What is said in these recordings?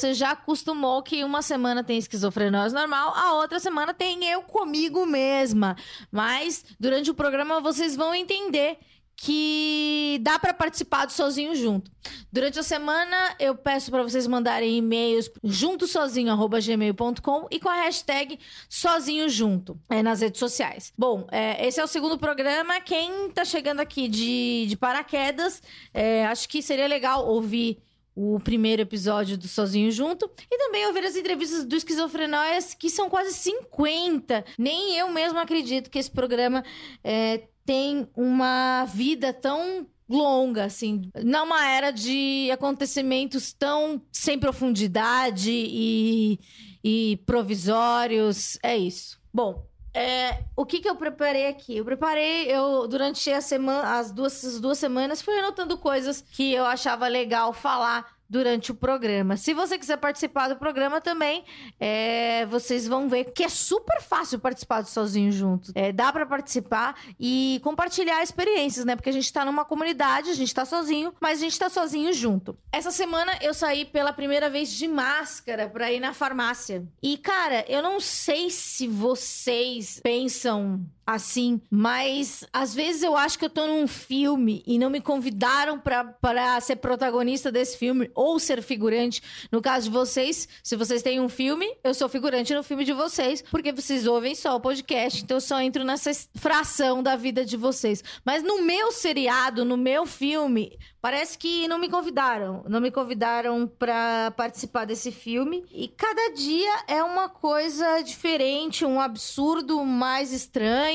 você já acostumou que uma semana tem esquizofrenóia normal, a outra semana tem eu comigo mesma. Mas durante o programa vocês vão entender que dá para participar do Sozinho Junto. Durante a semana eu peço para vocês mandarem e-mails juntosozinho@gmail.com e com a hashtag Sozinho Junto é, nas redes sociais. Bom, é, esse é o segundo programa. Quem tá chegando aqui de, de paraquedas, é, acho que seria legal ouvir o primeiro episódio do Sozinho Junto e também ouvir as entrevistas do Esquizofrenóias, que são quase 50. Nem eu mesmo acredito que esse programa é, tem uma vida tão longa, assim, numa era de acontecimentos tão sem profundidade e, e provisórios. É isso. Bom, é, o que, que eu preparei aqui? Eu preparei, eu durante a semana, as duas, as duas semanas, fui anotando coisas que eu achava legal falar durante o programa. Se você quiser participar do programa também, é, vocês vão ver que é super fácil participar Sozinho Juntos. É, dá para participar e compartilhar experiências, né? Porque a gente tá numa comunidade, a gente tá sozinho, mas a gente tá sozinho junto. Essa semana eu saí pela primeira vez de máscara pra ir na farmácia. E, cara, eu não sei se vocês pensam assim, mas às vezes eu acho que eu tô num filme e não me convidaram pra ser protagonista desse filme ou ser figurante. No caso de vocês, se vocês têm um filme, eu sou figurante no filme de vocês, porque vocês ouvem só o podcast, então eu só entro nessa fração da vida de vocês. Mas no meu seriado, no meu filme, Parece que não me convidaram. Não me convidaram para participar desse filme. E cada dia é uma coisa diferente, um absurdo mais estranho.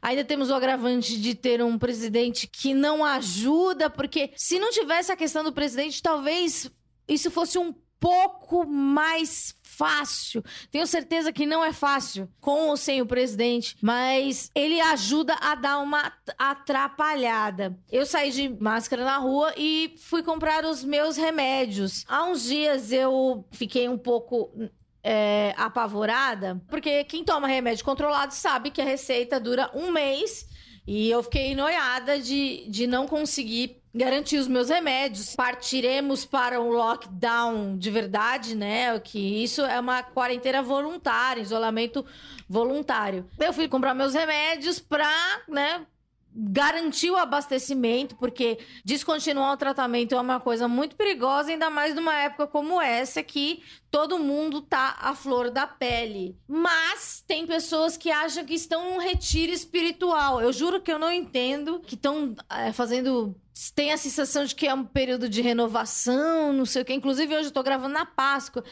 Ainda temos o agravante de ter um presidente que não ajuda, porque se não tivesse a questão do presidente, talvez isso fosse um pouco mais fácil. Tenho certeza que não é fácil com ou sem o presidente, mas ele ajuda a dar uma atrapalhada. Eu saí de máscara na rua e fui comprar os meus remédios. Há uns dias eu fiquei um pouco é, apavorada, porque quem toma remédio controlado sabe que a receita dura um mês. E eu fiquei noiada de, de não conseguir garantir os meus remédios. Partiremos para um lockdown de verdade, né? Que isso é uma quarentena voluntária, isolamento voluntário. Eu fui comprar meus remédios para, né, garantir o abastecimento, porque descontinuar o tratamento é uma coisa muito perigosa, ainda mais numa época como essa que todo mundo tá à flor da pele. Mas tem pessoas que acham que estão num retiro espiritual. Eu juro que eu não entendo, que estão é, fazendo tem a sensação de que é um período de renovação, não sei o que. Inclusive, hoje eu tô gravando na Páscoa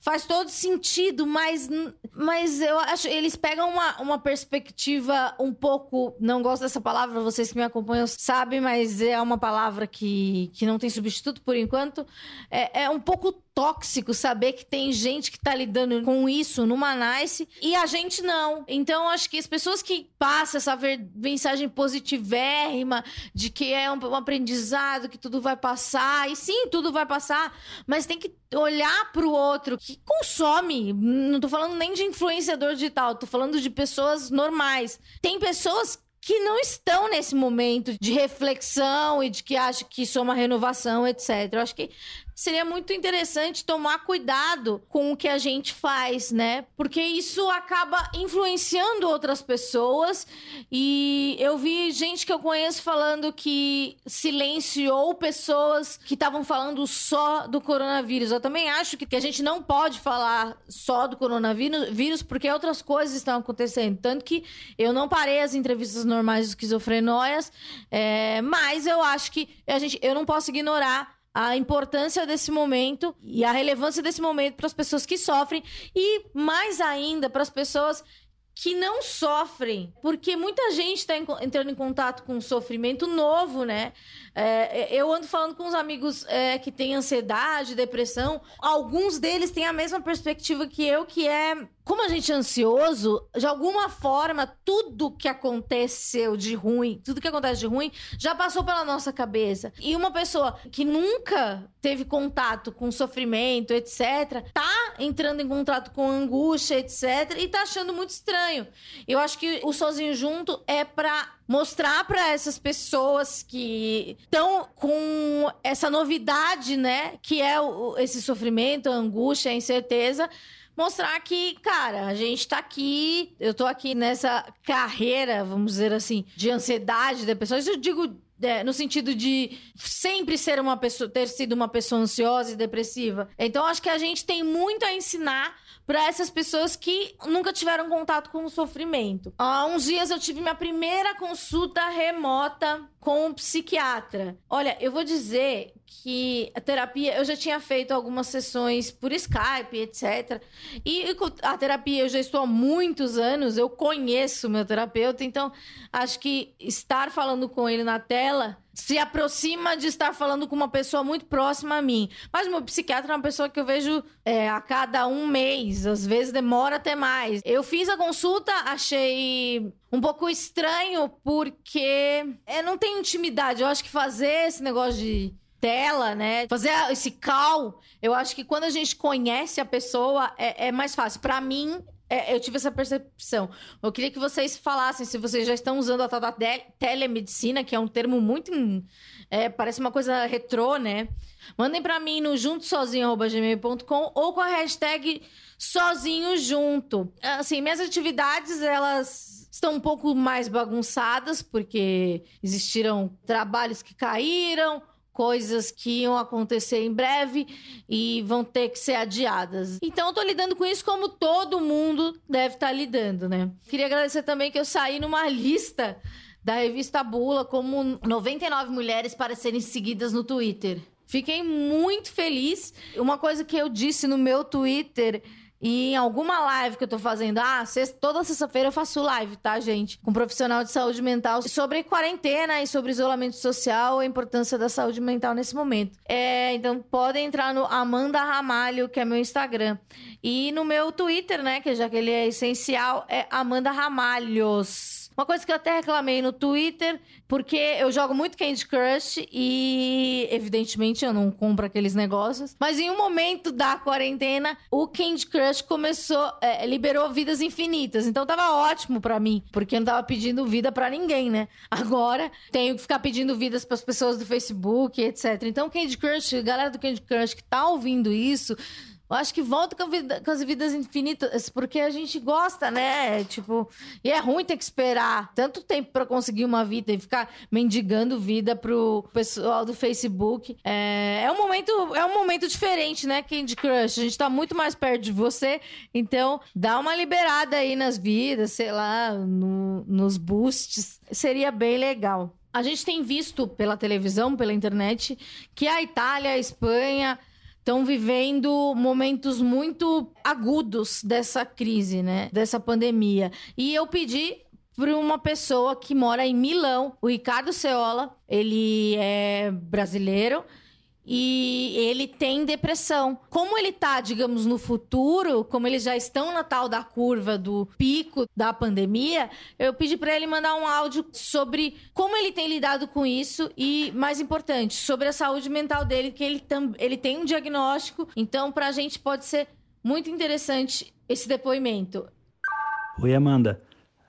faz todo sentido, mas, mas eu acho eles pegam uma, uma perspectiva um pouco. Não gosto dessa palavra, vocês que me acompanham sabem, mas é uma palavra que, que não tem substituto por enquanto. É, é um pouco tóxico saber que tem gente que tá lidando com isso numa Nice e a gente não. Então, acho que as pessoas que passam essa mensagem positivérrima de que é um, um aprendizado, que tudo vai passar, e sim, tudo vai passar, mas tem que olhar pro outro que consome. Não tô falando nem de influenciador digital, tô falando de pessoas normais. Tem pessoas que não estão nesse momento de reflexão e de que acham que isso é uma renovação, etc. Eu acho que seria muito interessante tomar cuidado com o que a gente faz, né? Porque isso acaba influenciando outras pessoas. E eu vi gente que eu conheço falando que silenciou pessoas que estavam falando só do coronavírus. Eu também acho que a gente não pode falar só do coronavírus, porque outras coisas estão acontecendo. Tanto que eu não parei as entrevistas normais de esquizofrenóias, é, mas eu acho que a gente, eu não posso ignorar a importância desse momento e a relevância desse momento para as pessoas que sofrem e mais ainda para as pessoas que não sofrem, porque muita gente está entrando em contato com um sofrimento novo, né? É, eu ando falando com uns amigos é, que têm ansiedade, depressão, alguns deles têm a mesma perspectiva que eu, que é como a gente é ansioso, de alguma forma, tudo que aconteceu de ruim, tudo que acontece de ruim, já passou pela nossa cabeça. E uma pessoa que nunca teve contato com sofrimento, etc., tá entrando em contato com angústia, etc., e tá achando muito estranho. Eu acho que o Sozinho Junto é pra mostrar para essas pessoas que estão com essa novidade, né, que é o, esse sofrimento, a angústia, a incerteza, mostrar que, cara, a gente tá aqui, eu tô aqui nessa carreira, vamos dizer assim, de ansiedade da pessoa. Isso eu digo é, no sentido de sempre ser uma pessoa, ter sido uma pessoa ansiosa e depressiva. Então, acho que a gente tem muito a ensinar para essas pessoas que nunca tiveram contato com o sofrimento. Há uns dias eu tive minha primeira consulta remota com um psiquiatra. Olha, eu vou dizer que a terapia, eu já tinha feito algumas sessões por Skype, etc. E a terapia eu já estou há muitos anos, eu conheço meu terapeuta, então acho que estar falando com ele na tela se aproxima de estar falando com uma pessoa muito próxima a mim. Mas o meu psiquiatra é uma pessoa que eu vejo é, a cada um mês, às vezes demora até mais. Eu fiz a consulta, achei um pouco estranho, porque é, não tem intimidade. Eu acho que fazer esse negócio de tela, né? Fazer esse call, eu acho que quando a gente conhece a pessoa é, é mais fácil. Para mim, é, eu tive essa percepção. Eu queria que vocês falassem se vocês já estão usando a tal da telemedicina, que é um termo muito. É, parece uma coisa retrô, né? Mandem para mim no juntosozinho.gmail.com ou com a hashtag sozinho junto. Assim, minhas atividades, elas estão um pouco mais bagunçadas, porque existiram trabalhos que caíram, coisas que iam acontecer em breve e vão ter que ser adiadas. Então eu tô lidando com isso como todo mundo deve estar tá lidando, né? Queria agradecer também que eu saí numa lista da revista Bula como 99 mulheres para serem seguidas no Twitter. Fiquei muito feliz. Uma coisa que eu disse no meu Twitter e em alguma live que eu tô fazendo, ah, sexta, toda sexta-feira eu faço live, tá, gente? Com um profissional de saúde mental sobre quarentena e sobre isolamento social, a importância da saúde mental nesse momento. É, então podem entrar no Amanda Ramalho, que é meu Instagram. E no meu Twitter, né, que já que ele é essencial, é Amanda Ramalhos. Uma coisa que eu até reclamei no Twitter, porque eu jogo muito Candy Crush e, evidentemente, eu não compro aqueles negócios. Mas em um momento da quarentena, o Candy Crush começou, é, liberou vidas infinitas. Então tava ótimo para mim, porque eu não tava pedindo vida para ninguém, né? Agora tenho que ficar pedindo vidas para as pessoas do Facebook, etc. Então, Candy Crush, galera do Candy Crush que tá ouvindo isso, eu acho que volta com, vida, com, as vidas infinitas, porque a gente gosta, né? Tipo, e é ruim ter que esperar tanto tempo para conseguir uma vida e ficar mendigando vida pro pessoal do Facebook. É, é, um momento, é um momento diferente, né, Candy Crush? A gente tá muito mais perto de você, então dá uma liberada aí nas vidas, sei lá, no, nos boosts. Seria bem legal. A gente tem visto pela televisão, pela internet, que a Itália, a Espanha estão vivendo momentos muito agudos dessa crise, né? Dessa pandemia. E eu pedi para uma pessoa que mora em Milão, o Ricardo Ceola. Ele é brasileiro e ele tem depressão. Como ele tá, digamos, no futuro, como eles já estão na tal da curva do pico da pandemia, eu pedi para ele mandar um áudio sobre como ele tem lidado com isso e, mais importante, sobre a saúde mental dele, que ele, tam, ele tem um diagnóstico, então pra gente pode ser muito interessante esse depoimento. Oi, Amanda.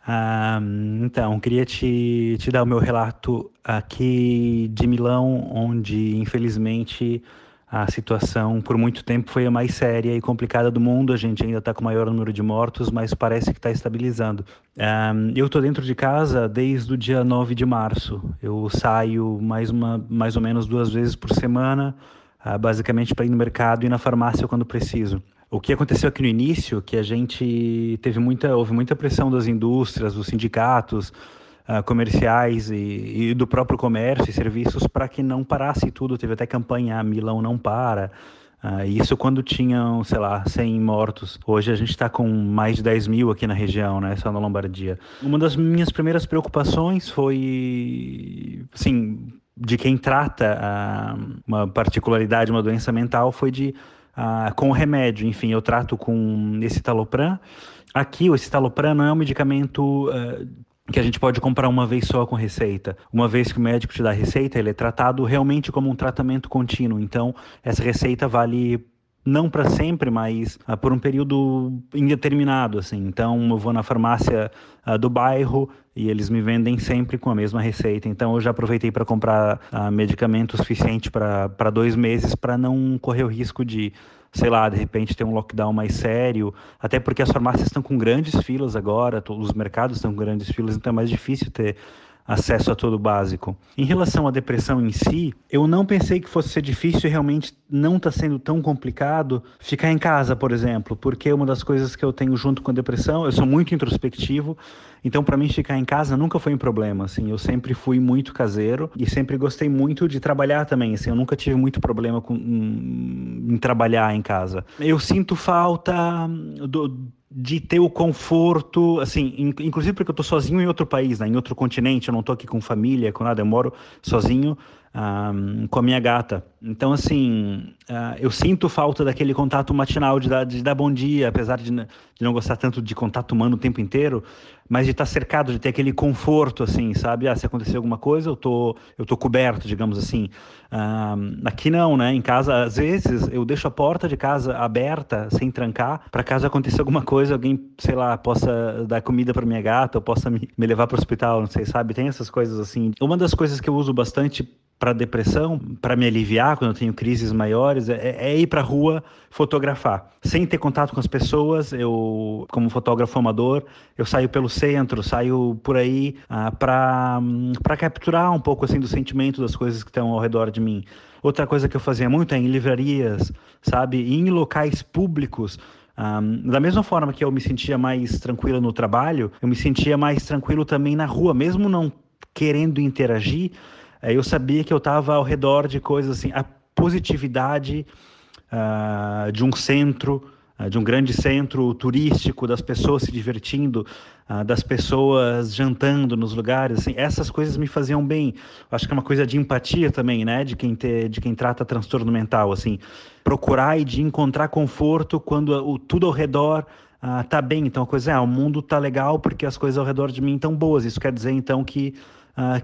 Ah, então, queria te, te dar o meu relato aqui de Milão, onde infelizmente a situação por muito tempo foi a mais séria e complicada do mundo. A gente ainda está com o maior número de mortos, mas parece que está estabilizando. Eu estou dentro de casa desde o dia 9 de março. Eu saio mais, uma, mais ou menos duas vezes por semana, uh, basicamente para ir no mercado e na farmácia quando preciso. O que aconteceu aqui no início, que a gente teve muita, houve muita pressão das indústrias, dos sindicatos, uh, comerciais e, e, do próprio comércio e serviços para que não parasse tudo. Teve até campanha Milão não para. Uh, isso quando tinham, sei lá, 100 mortos. Hoje a gente está com mais de 10 mil aqui na região, né, só na Lombardia. Uma das minhas primeiras preocupações foi, assim, de quem trata uma particularidade, uma doença mental, foi de uh, com o remédio. Enfim, eu trato com esse talopram. Aqui, o citalopram não é um medicamento uh, que a gente pode comprar uma vez só com receita. Uma vez que o médico te dá a receita, ele é tratado realmente como um tratamento contínuo. Então, essa receita vale não para sempre, mas uh, por um período indeterminado, assim. Então, eu vou na farmácia uh, do bairro e eles me vendem sempre com a mesma receita. Então, eu já aproveitei para comprar uh, medicamento suficiente para dois meses para não correr o risco de sei lá, de repente ter um lockdown mais sério, até porque as farmácias estão com grandes filas agora, os mercados estão com grandes filas, então é mais difícil ter acesso a todo o básico. Em relação à depressão em si, eu não pensei que fosse ser difícil e realmente não está sendo tão complicado ficar em casa, por exemplo, porque uma das coisas que eu tenho junto com a depressão, eu sou muito introspectivo, então para mim ficar em casa nunca foi um problema, assim, eu sempre fui muito caseiro e sempre gostei muito de trabalhar também, assim, eu nunca tive muito problema com, em, em trabalhar em casa. Eu sinto falta do de ter o conforto, assim, inclusive porque eu estou sozinho em outro país, né, em outro continente, eu não estou aqui com família, com nada, eu moro sozinho um, com a minha gata. Então, assim, uh, eu sinto falta daquele contato matinal, de dar, de dar bom dia, apesar de, de, não gostar tanto de contato humano o tempo inteiro, mas de estar cercado, de ter aquele conforto, assim, sabe? Ah, se acontecer alguma coisa, eu tô, eu tô coberto, digamos assim. Um, aqui não, né? Em casa, às vezes, eu deixo a porta de casa aberta, sem trancar, para caso aconteça alguma coisa, alguém, sei lá, possa dar comida para minha gata, ou possa me, me levar para o hospital, não sei, sabe? Tem essas coisas assim. Uma das coisas que eu uso bastante para depressão, para me aliviar quando eu tenho crises maiores, é, é ir para rua fotografar. Sem ter contato com as pessoas, eu, como fotógrafo amador, eu saio pelo centro, saio por aí ah, para capturar um pouco assim do sentimento das coisas que estão ao redor de mim. Outra coisa que eu fazia muito é em livrarias, sabe, e em locais públicos. Um, da mesma forma que eu me sentia mais tranquilo no trabalho, eu me sentia mais tranquilo também na rua, mesmo não querendo interagir, é, eu sabia que eu estava ao redor de coisas assim, a positividade uh, de um centro, de um grande centro turístico, das pessoas se divertindo, uh, das pessoas jantando nos lugares, assim, essas coisas me faziam bem. Acho que é uma coisa de empatia também, né, de quem ter, de quem trata transtorno mental, assim, procurar e de encontrar conforto quando o, tudo ao redor uh, tá bem. Então a coisa é, ah, o mundo tá legal porque as coisas ao redor de mim estão boas. Isso quer dizer então que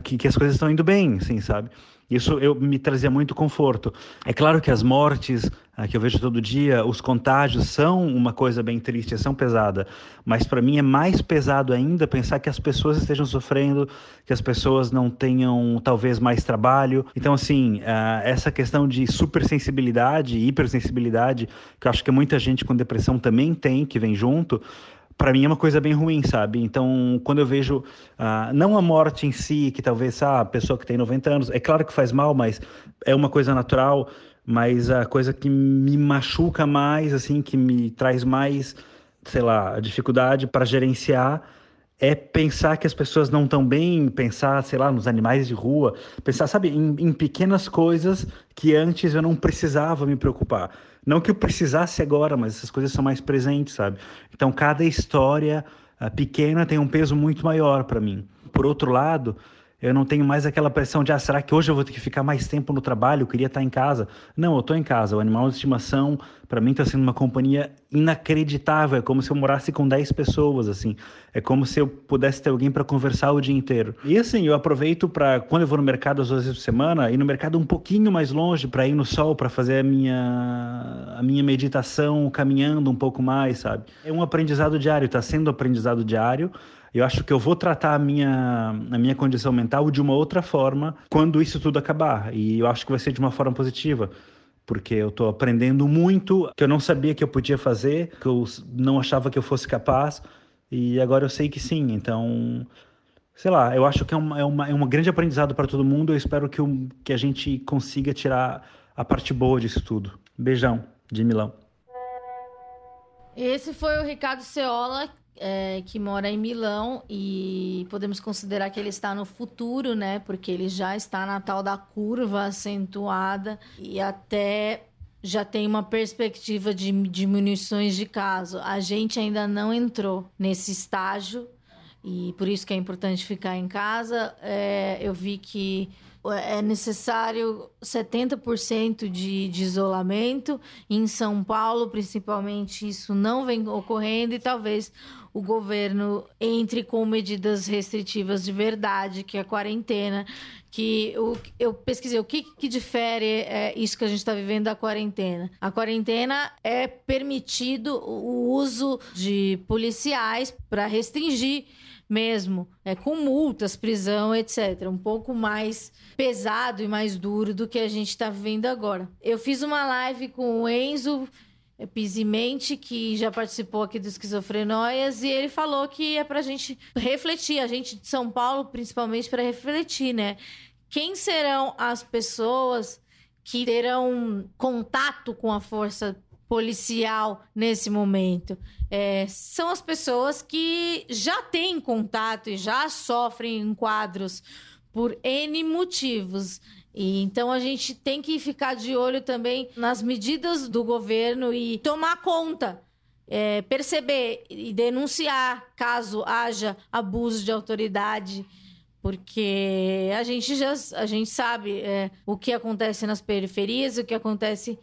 que, que as coisas estão indo bem, assim, sabe? Isso eu, me trazia muito conforto. É claro que as mortes uh, que eu vejo todo dia, os contágios são uma coisa bem triste, são pesada. Mas para mim é mais pesado ainda pensar que as pessoas estejam sofrendo, que as pessoas não tenham talvez mais trabalho. Então assim, uh, essa questão de supersensibilidade, hipersensibilidade, que eu acho que muita gente com depressão também tem, que vem junto para mim é uma coisa bem ruim, sabe? Então, quando eu vejo, uh, não a morte em si, que talvez ah, a pessoa que tem 90 anos, é claro que faz mal, mas é uma coisa natural, mas a coisa que me machuca mais, assim, que me traz mais, sei lá, dificuldade para gerenciar é pensar que as pessoas não estão bem, pensar, sei lá, nos animais de rua, pensar, sabe, em, em pequenas coisas que antes eu não precisava me preocupar. Não que eu precisasse agora, mas essas coisas são mais presentes, sabe? Então, cada história uh, pequena tem um peso muito maior para mim. Por outro lado, eu não tenho mais aquela pressão de, ah, será que hoje eu vou ter que ficar mais tempo no trabalho? Eu queria estar em casa. Não, eu estou em casa. O animal de estimação, para mim, está sendo uma companhia inacreditável. É como se eu morasse com 10 pessoas, assim. É como se eu pudesse ter alguém para conversar o dia inteiro. E assim, eu aproveito para, quando eu vou no mercado às vezes por semana, ir no mercado um pouquinho mais longe, para ir no sol, para fazer a minha, a minha meditação caminhando um pouco mais, sabe? É um aprendizado diário, está sendo aprendizado diário eu acho que eu vou tratar a minha, a minha condição mental de uma outra forma quando isso tudo acabar. E eu acho que vai ser de uma forma positiva porque eu estou aprendendo muito que eu não sabia que eu podia fazer, que eu não achava que eu fosse capaz, e agora eu sei que sim. Então, sei lá, eu acho que é, uma, é, uma, é um grande aprendizado para todo mundo. Eu espero que, o, que a gente consiga tirar a parte boa disso tudo. Beijão, de Milão. Esse foi o Ricardo Ceola, é, que mora em Milão e podemos considerar que ele está no futuro, né? Porque ele já está na tal da curva acentuada e até já tem uma perspectiva de diminuições de caso. A gente ainda não entrou nesse estágio e por isso que é importante ficar em casa. É, eu vi que é necessário 70% de, de isolamento. Em São Paulo, principalmente, isso não vem ocorrendo e talvez o governo entre com medidas restritivas de verdade, que é a quarentena, que o, eu pesquisei o que, que difere é, isso que a gente está vivendo da quarentena. A quarentena é permitido o uso de policiais para restringir mesmo, é, com multas, prisão, etc. Um pouco mais pesado e mais duro do que a gente está vivendo agora. Eu fiz uma live com o Enzo Pisimente, que já participou aqui do Esquizofrenóias, e ele falou que é para a gente refletir, a gente de São Paulo, principalmente, para refletir, né? Quem serão as pessoas que terão contato com a força policial nesse momento? É, são as pessoas que já têm contato e já sofrem em quadros por N motivos. E então a gente tem que ficar de olho também nas medidas do governo e tomar conta. É, perceber e denunciar caso haja abuso de autoridade, porque a gente já a gente sabe é, o que acontece nas periferias, o que acontece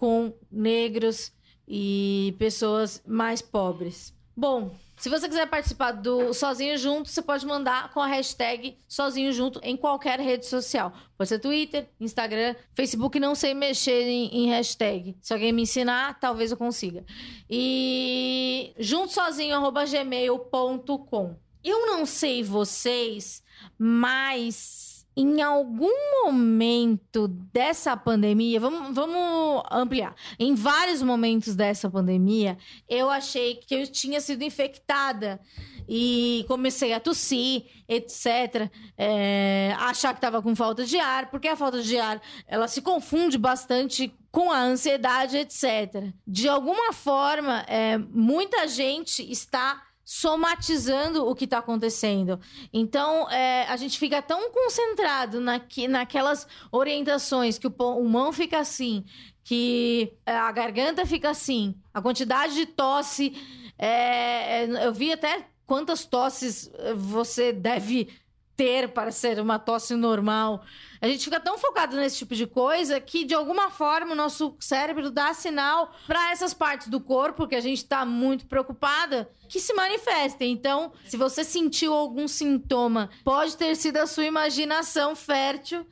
com negros e pessoas mais pobres. Bom, se você quiser participar do Sozinho Junto, você pode mandar com a hashtag Sozinho Junto em qualquer rede social. Pode ser Twitter, Instagram, Facebook, não sei mexer em, em hashtag. Se alguém me ensinar, talvez eu consiga. E juntosozinho.gmail.com. Eu não sei vocês, mas em algum momento dessa pandemia, vamos, vamos ampliar. Em vários momentos dessa pandemia, eu achei que eu tinha sido infectada e comecei a tossir, etc. É, achar que estava com falta de ar, porque a falta de ar ela se confunde bastante com a ansiedade, etc. De alguma forma, é, muita gente está somatizando o que está acontecendo. Então, é, a gente fica tão concentrado naqui, naquelas orientações que o pulmão fica assim, que é, a garganta fica assim, a quantidade de tosse. É, é eu vi até quantas tosses você deve ter para ser uma tosse normal. A gente fica tão focado nesse tipo de coisa que, de alguma forma, o nosso cérebro dá sinal para essas partes do corpo que a gente está muito preocupada que se manifestem. Então, se você sentiu algum sintoma, pode ter sido a sua imaginação fértil.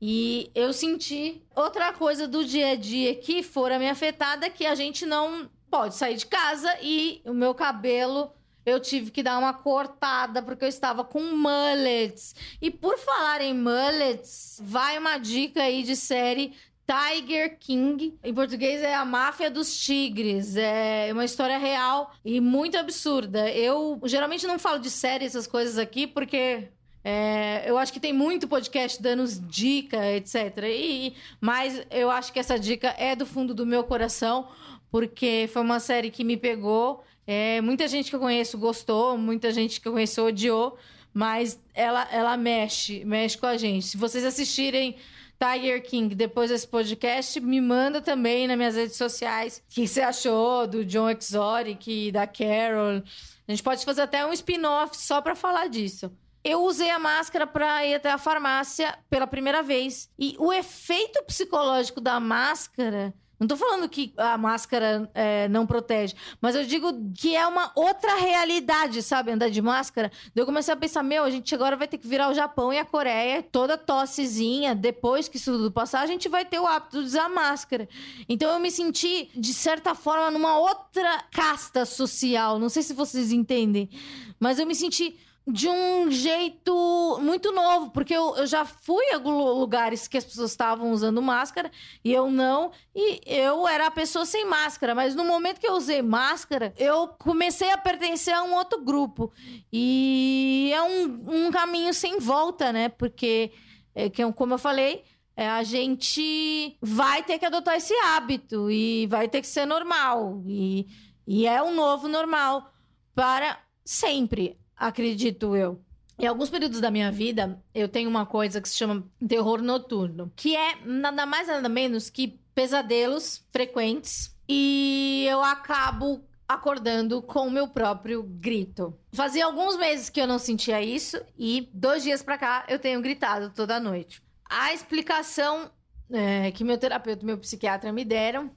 E eu senti outra coisa do dia a dia que fora me afetada que a gente não pode sair de casa e o meu cabelo eu tive que dar uma cortada porque eu estava com mullets. E por falar em mullets, vai uma dica aí de série Tiger King. Em português é a máfia dos tigres. É uma história real e muito absurda. Eu geralmente não falo de série, essas coisas aqui, porque é, eu acho que tem muito podcast dando dica, etc. E, mas eu acho que essa dica é do fundo do meu coração, porque foi uma série que me pegou é, muita gente que eu conheço gostou, muita gente que eu conheço odiou, mas ela, ela mexe, mexe com a gente. Se vocês assistirem Tiger King depois desse podcast, me manda também nas minhas redes sociais o que você achou do John Exotic, da Carol. A gente pode fazer até um spin-off só para falar disso. Eu usei a máscara para ir até a farmácia pela primeira vez. E o efeito psicológico da máscara não tô falando que a máscara é, não protege, mas eu digo que é uma outra realidade, sabe? Andar de máscara. Daí eu comecei a pensar, meu, a gente agora vai ter que virar o Japão e a Coreia, toda tossezinha, depois que isso tudo passar, a gente vai ter o hábito de usar máscara. Então eu me senti, de certa forma, numa outra casta social. Não sei se vocês entendem, mas eu me senti de um jeito muito novo, porque eu, eu já fui a lugares que as pessoas estavam usando máscara e eu não, e eu era a pessoa sem máscara, mas no momento que eu usei máscara, eu comecei a pertencer a um outro grupo. E é um, um caminho sem volta, né? Porque, é, que, como eu falei, é, a gente vai ter que adotar esse hábito e vai ter que ser normal. E, e é um novo normal para sempre acredito eu. Em alguns períodos da minha vida, eu tenho uma coisa que se chama terror noturno, que é nada mais nada menos que pesadelos frequentes e eu acabo acordando com o meu próprio grito. Fazia alguns meses que eu não sentia isso e dois dias pra cá eu tenho gritado toda noite. A explicação é, que meu terapeuta, meu psiquiatra me deram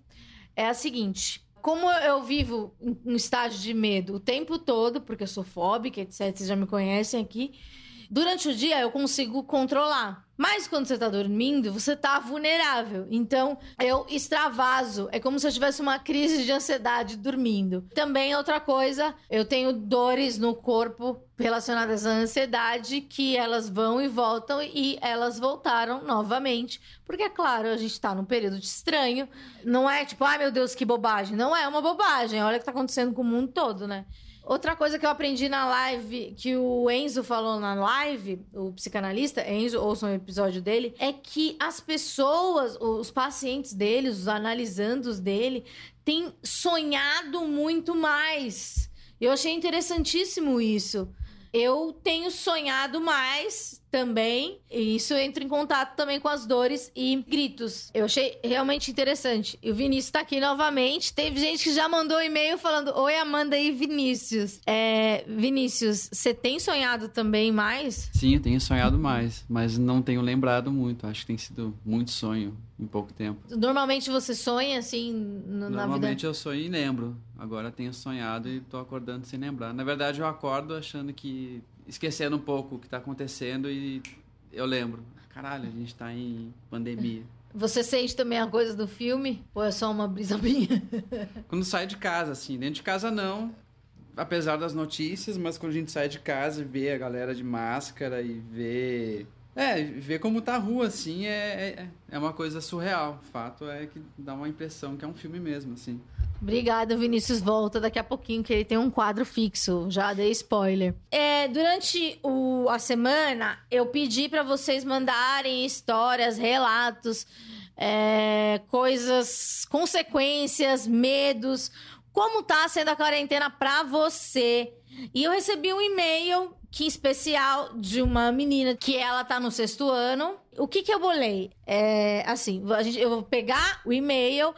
é a seguinte: como eu vivo um estágio de medo o tempo todo, porque eu sou fóbica, etc., vocês já me conhecem aqui, durante o dia eu consigo controlar. Mas quando você tá dormindo, você tá vulnerável. Então, eu extravaso. É como se eu tivesse uma crise de ansiedade dormindo. Também outra coisa, eu tenho dores no corpo relacionadas à ansiedade que elas vão e voltam e elas voltaram novamente. Porque, é claro, a gente tá num período de estranho. Não é tipo, ai meu Deus, que bobagem. Não é uma bobagem. Olha o que tá acontecendo com o mundo todo, né? Outra coisa que eu aprendi na live, que o Enzo falou na live, o psicanalista, Enzo, ouçam o episódio dele, é que as pessoas, os pacientes dele, os analisandos dele, têm sonhado muito mais. Eu achei interessantíssimo isso. Eu tenho sonhado mais também, e isso entra em contato também com as dores e gritos. Eu achei realmente interessante. E o Vinícius tá aqui novamente. Teve gente que já mandou um e-mail falando: Oi, Amanda e Vinícius. É, Vinícius, você tem sonhado também mais? Sim, eu tenho sonhado mais, mas não tenho lembrado muito. Acho que tem sido muito sonho em pouco tempo. Normalmente você sonha assim no, na vida? Normalmente eu sonho e lembro. Agora tenho sonhado e tô acordando sem lembrar. Na verdade, eu acordo achando que esquecendo um pouco o que está acontecendo e eu lembro, caralho, a gente está em pandemia. Você sente também a coisa do filme? Ou é só uma brisa minha? quando sai de casa, assim. Dentro de casa, não. Apesar das notícias, mas quando a gente sai de casa e vê a galera de máscara e vê é, ver como tá a rua, assim, é, é, é uma coisa surreal. O fato é que dá uma impressão que é um filme mesmo, assim. Obrigada, Vinícius. Volta daqui a pouquinho, que ele tem um quadro fixo. Já dei spoiler. É, durante o, a semana, eu pedi para vocês mandarem histórias, relatos, é, coisas, consequências, medos. Como tá sendo a quarentena pra você? E eu recebi um e-mail que especial de uma menina que ela tá no sexto ano. O que que eu bolei? É, assim, a gente, eu vou pegar o e-mail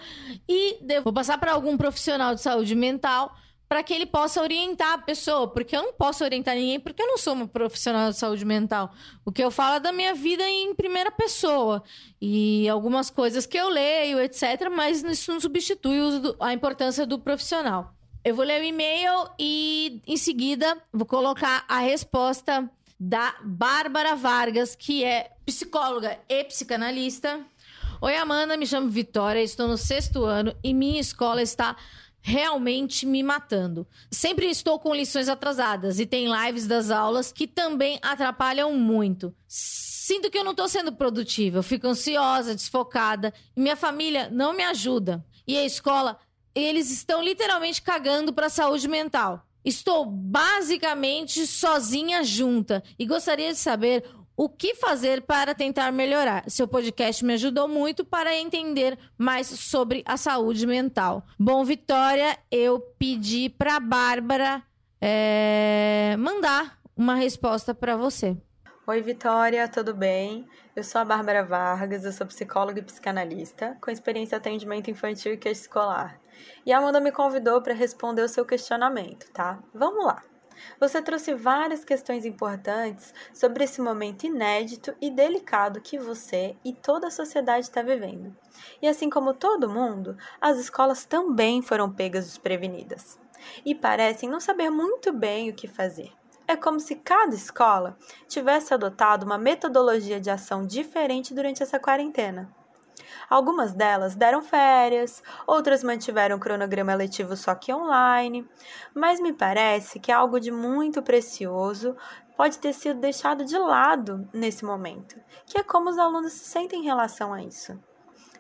e vou passar para algum profissional de saúde mental para que ele possa orientar a pessoa, porque eu não posso orientar ninguém, porque eu não sou uma profissional de saúde mental. O que eu falo é da minha vida em primeira pessoa e algumas coisas que eu leio, etc, mas isso não substitui a importância do profissional. Eu vou ler o e-mail e, em seguida, vou colocar a resposta da Bárbara Vargas, que é psicóloga e psicanalista. Oi, Amanda, me chamo Vitória, estou no sexto ano e minha escola está realmente me matando. Sempre estou com lições atrasadas e tem lives das aulas que também atrapalham muito. Sinto que eu não estou sendo produtiva, fico ansiosa, desfocada e minha família não me ajuda. E a escola eles estão literalmente cagando para a saúde mental. Estou basicamente sozinha junta e gostaria de saber o que fazer para tentar melhorar. Seu podcast me ajudou muito para entender mais sobre a saúde mental. Bom, Vitória, eu pedi para Bárbara é, mandar uma resposta para você. Oi, Vitória, tudo bem? Eu sou a Bárbara Vargas, eu sou psicóloga e psicanalista, com experiência em atendimento infantil e escolar. E a Amanda me convidou para responder o seu questionamento, tá? Vamos lá! Você trouxe várias questões importantes sobre esse momento inédito e delicado que você e toda a sociedade está vivendo. E assim como todo mundo, as escolas também foram pegas desprevenidas e parecem não saber muito bem o que fazer. É como se cada escola tivesse adotado uma metodologia de ação diferente durante essa quarentena. Algumas delas deram férias, outras mantiveram o cronograma letivo só que online, mas me parece que algo de muito precioso pode ter sido deixado de lado nesse momento, que é como os alunos se sentem em relação a isso.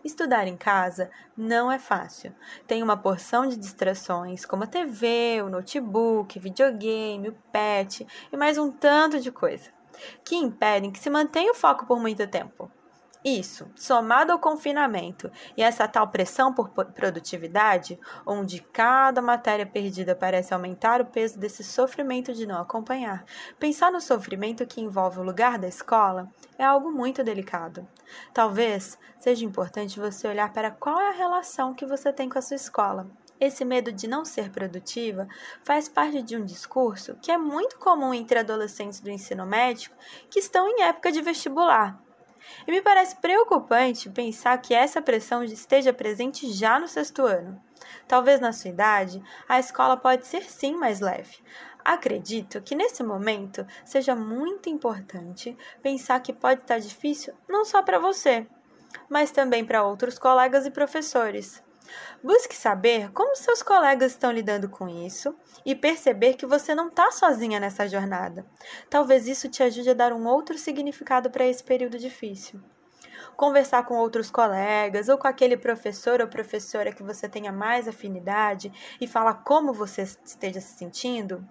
Estudar em casa não é fácil. Tem uma porção de distrações, como a TV, o notebook, videogame, o pet e mais um tanto de coisa, que impedem que se mantenha o foco por muito tempo. Isso, somado ao confinamento e essa tal pressão por produtividade, onde cada matéria perdida parece aumentar o peso desse sofrimento de não acompanhar. Pensar no sofrimento que envolve o lugar da escola é algo muito delicado. Talvez seja importante você olhar para qual é a relação que você tem com a sua escola. Esse medo de não ser produtiva faz parte de um discurso que é muito comum entre adolescentes do ensino médio que estão em época de vestibular E me parece preocupante pensar que essa pressão esteja presente já no sexto ano. Talvez na sua idade, a escola pode ser sim mais leve. Acredito que nesse momento seja muito importante pensar que pode estar difícil não só para você, mas também para outros colegas e professores. Busque saber como seus colegas estão lidando com isso e perceber que você não está sozinha nessa jornada. Talvez isso te ajude a dar um outro significado para esse período difícil. Conversar com outros colegas ou com aquele professor ou professora que você tenha mais afinidade e falar como você esteja se sentindo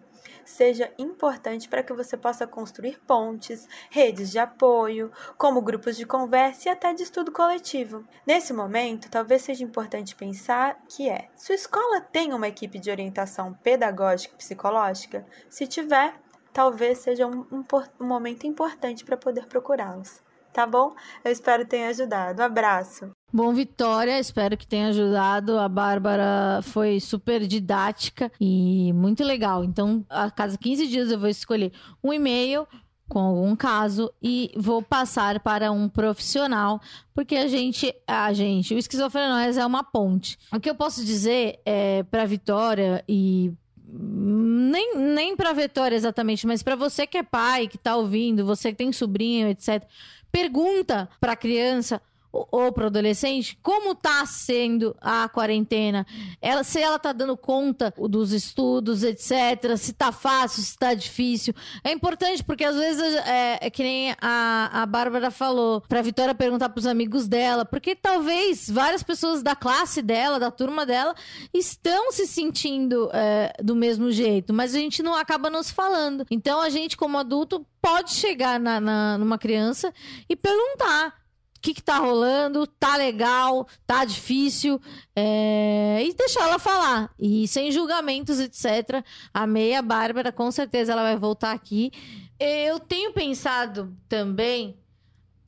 seja importante para que você possa construir pontes, redes de apoio, como grupos de conversa e até de estudo coletivo. Nesse momento, talvez seja importante pensar que é: sua escola tem uma equipe de orientação pedagógica e psicológica? Se tiver, talvez seja um, um, um momento importante para poder procurá-los. Tá bom? Eu espero ter ajudado. Um abraço. Bom, Vitória, espero que tenha ajudado. A Bárbara foi super didática e muito legal. Então, a cada 15 dias eu vou escolher um e-mail com algum caso e vou passar para um profissional, porque a gente, a gente, o esquizofrenóis é uma ponte. O que eu posso dizer é para Vitória e nem, nem para Vitória exatamente, mas para você que é pai, que tá ouvindo, você que tem sobrinho, etc. Pergunta para a criança ou para o adolescente, como está sendo a quarentena? Ela, se ela está dando conta dos estudos, etc. Se está fácil, se está difícil. É importante porque às vezes é, é que nem a, a Bárbara falou, para a Vitória perguntar para os amigos dela, porque talvez várias pessoas da classe dela, da turma dela, estão se sentindo é, do mesmo jeito, mas a gente não acaba nos falando. Então a gente, como adulto, pode chegar na, na numa criança e perguntar o que, que tá rolando, tá legal, tá difícil, é... e deixar ela falar. E sem julgamentos, etc. Amei a Bárbara, com certeza ela vai voltar aqui. Eu tenho pensado também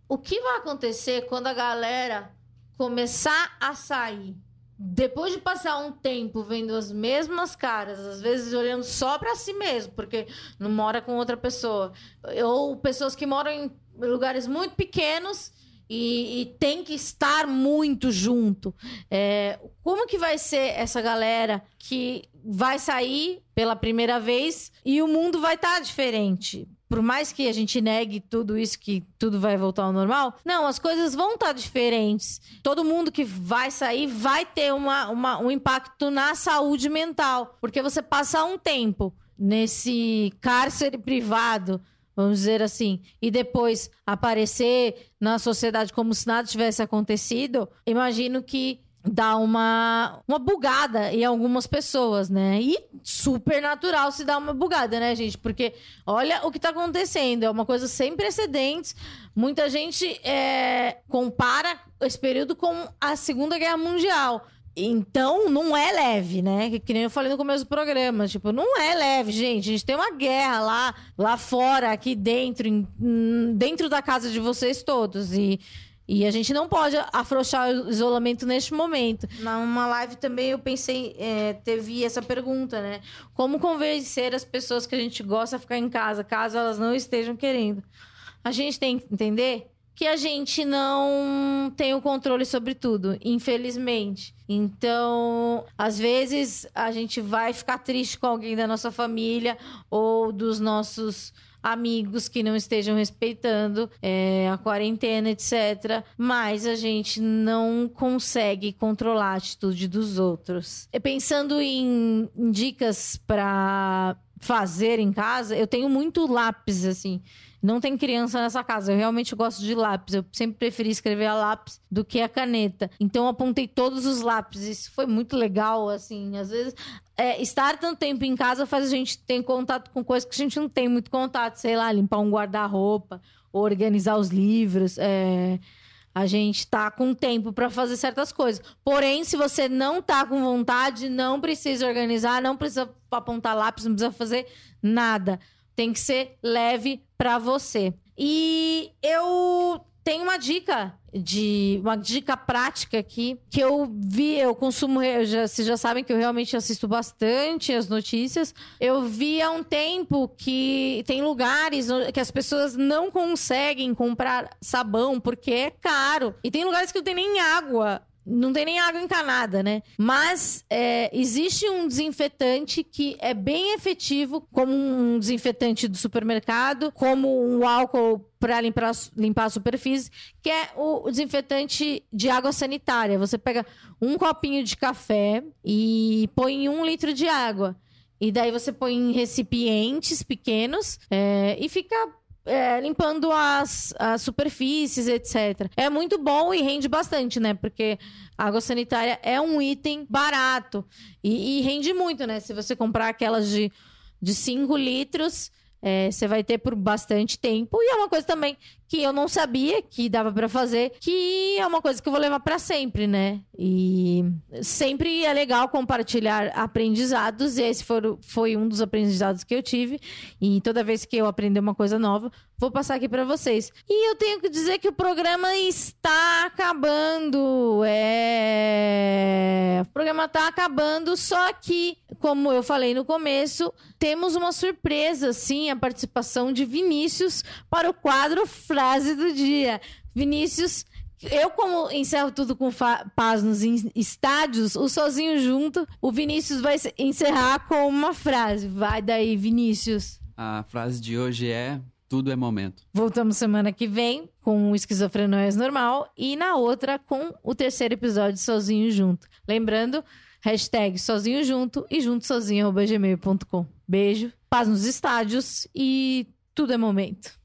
o que vai acontecer quando a galera começar a sair. Depois de passar um tempo vendo as mesmas caras, às vezes olhando só para si mesmo, porque não mora com outra pessoa, ou pessoas que moram em lugares muito pequenos e, e, tem que estar muito junto. É, como que vai ser essa galera que vai sair pela primeira vez e o mundo vai estar tá diferente? Por mais que a gente negue tudo isso, que tudo vai voltar ao normal, não, as coisas vão estar tá diferentes. Todo mundo que vai sair vai ter uma, uma, um impacto na saúde mental. Porque você passar um tempo nesse cárcere privado vamos dizer assim, e depois aparecer na sociedade como se nada tivesse acontecido, imagino que dá uma, uma bugada em algumas pessoas, né? E super natural se dá uma bugada, né, gente? Porque olha o que tá acontecendo, é uma coisa sem precedentes. Muita gente é, compara esse período com a Segunda Guerra Mundial. Então, não é leve, né? Que, que, nem eu falei no começo do programa. Tipo, não é leve, gente. A gente tem uma guerra lá, lá fora, aqui dentro, em, dentro da casa de vocês todos. E, e a gente não pode afrouxar o isolamento neste momento. Numa live também eu pensei, é, teve essa pergunta, né? Como convencer as pessoas que a gente gosta a ficar em casa, caso elas não estejam querendo? A gente tem que entender que a gente não tem o controle sobre tudo, infelizmente. Então, às vezes a gente vai ficar triste com alguém da nossa família ou dos nossos amigos que não estejam respeitando é, a quarentena, etc. Mas a gente não consegue controlar a atitude dos outros. E pensando em, em dicas para fazer em casa, eu tenho muito lápis assim. Não tem criança nessa casa. Eu realmente gosto de lápis. Eu sempre preferi escrever a lápis do que a caneta. Então eu apontei todos os lápis. Isso foi muito legal, assim. Às vezes, é, estar tanto tempo em casa faz a gente ter contato com coisas que a gente não tem muito contato. Sei lá, limpar um guarda-roupa, organizar os livros. É... A gente tá com tempo para fazer certas coisas. Porém, se você não tá com vontade, não precisa organizar, não precisa apontar lápis, não precisa fazer nada. Tem que ser leve para você. E eu tem uma dica de uma dica prática aqui que eu vi, eu consumo, eu já, vocês já sabem que eu realmente assisto bastante as notícias. Eu vi há um tempo que tem lugares que as pessoas não conseguem comprar sabão porque é caro. E tem lugares que não tem nem água não tem nem água encanada, né? Mas é, existe um desinfetante que é bem efetivo, como um desinfetante do supermercado, como um álcool para limpar, limpar a superfície, que é o desinfetante de água sanitária. Você pega um copinho de café e põe um litro de água. E daí você põe em recipientes pequenos é, e fica é, limpando as, as superfícies, etc. É muito bom e rende bastante, né? Porque a água sanitária é um item barato e, e rende muito, né? Se você comprar aquelas de, de 5 litros, é, você vai ter por bastante tempo. E é uma coisa também que eu não sabia que dava para fazer, que é uma coisa que eu vou levar para sempre, né? E sempre é legal compartilhar aprendizados, e esse foi, foi um dos aprendizados que eu tive. E toda vez que eu aprender uma coisa nova, vou passar aqui para vocês. E eu tenho que dizer que o programa está acabando. É. O programa está acabando, só que, como eu falei no começo, temos uma surpresa, sim, a participação de Vinícius para o quadro frase do dia. Vinícius, eu, como encerro tudo com paz nos estádios, o sozinho junto, o Vinícius vai encerrar com uma frase. Vai daí, Vinícius. A frase de hoje é: tudo é momento. Voltamos semana que vem com o Esquizofrenóias Normal e na outra com o terceiro episódio Sozinho Junto. Lembrando, hashtag Sozinho Junto e junto sozinho gmail.com. Beijo, paz nos estádios e tudo é momento.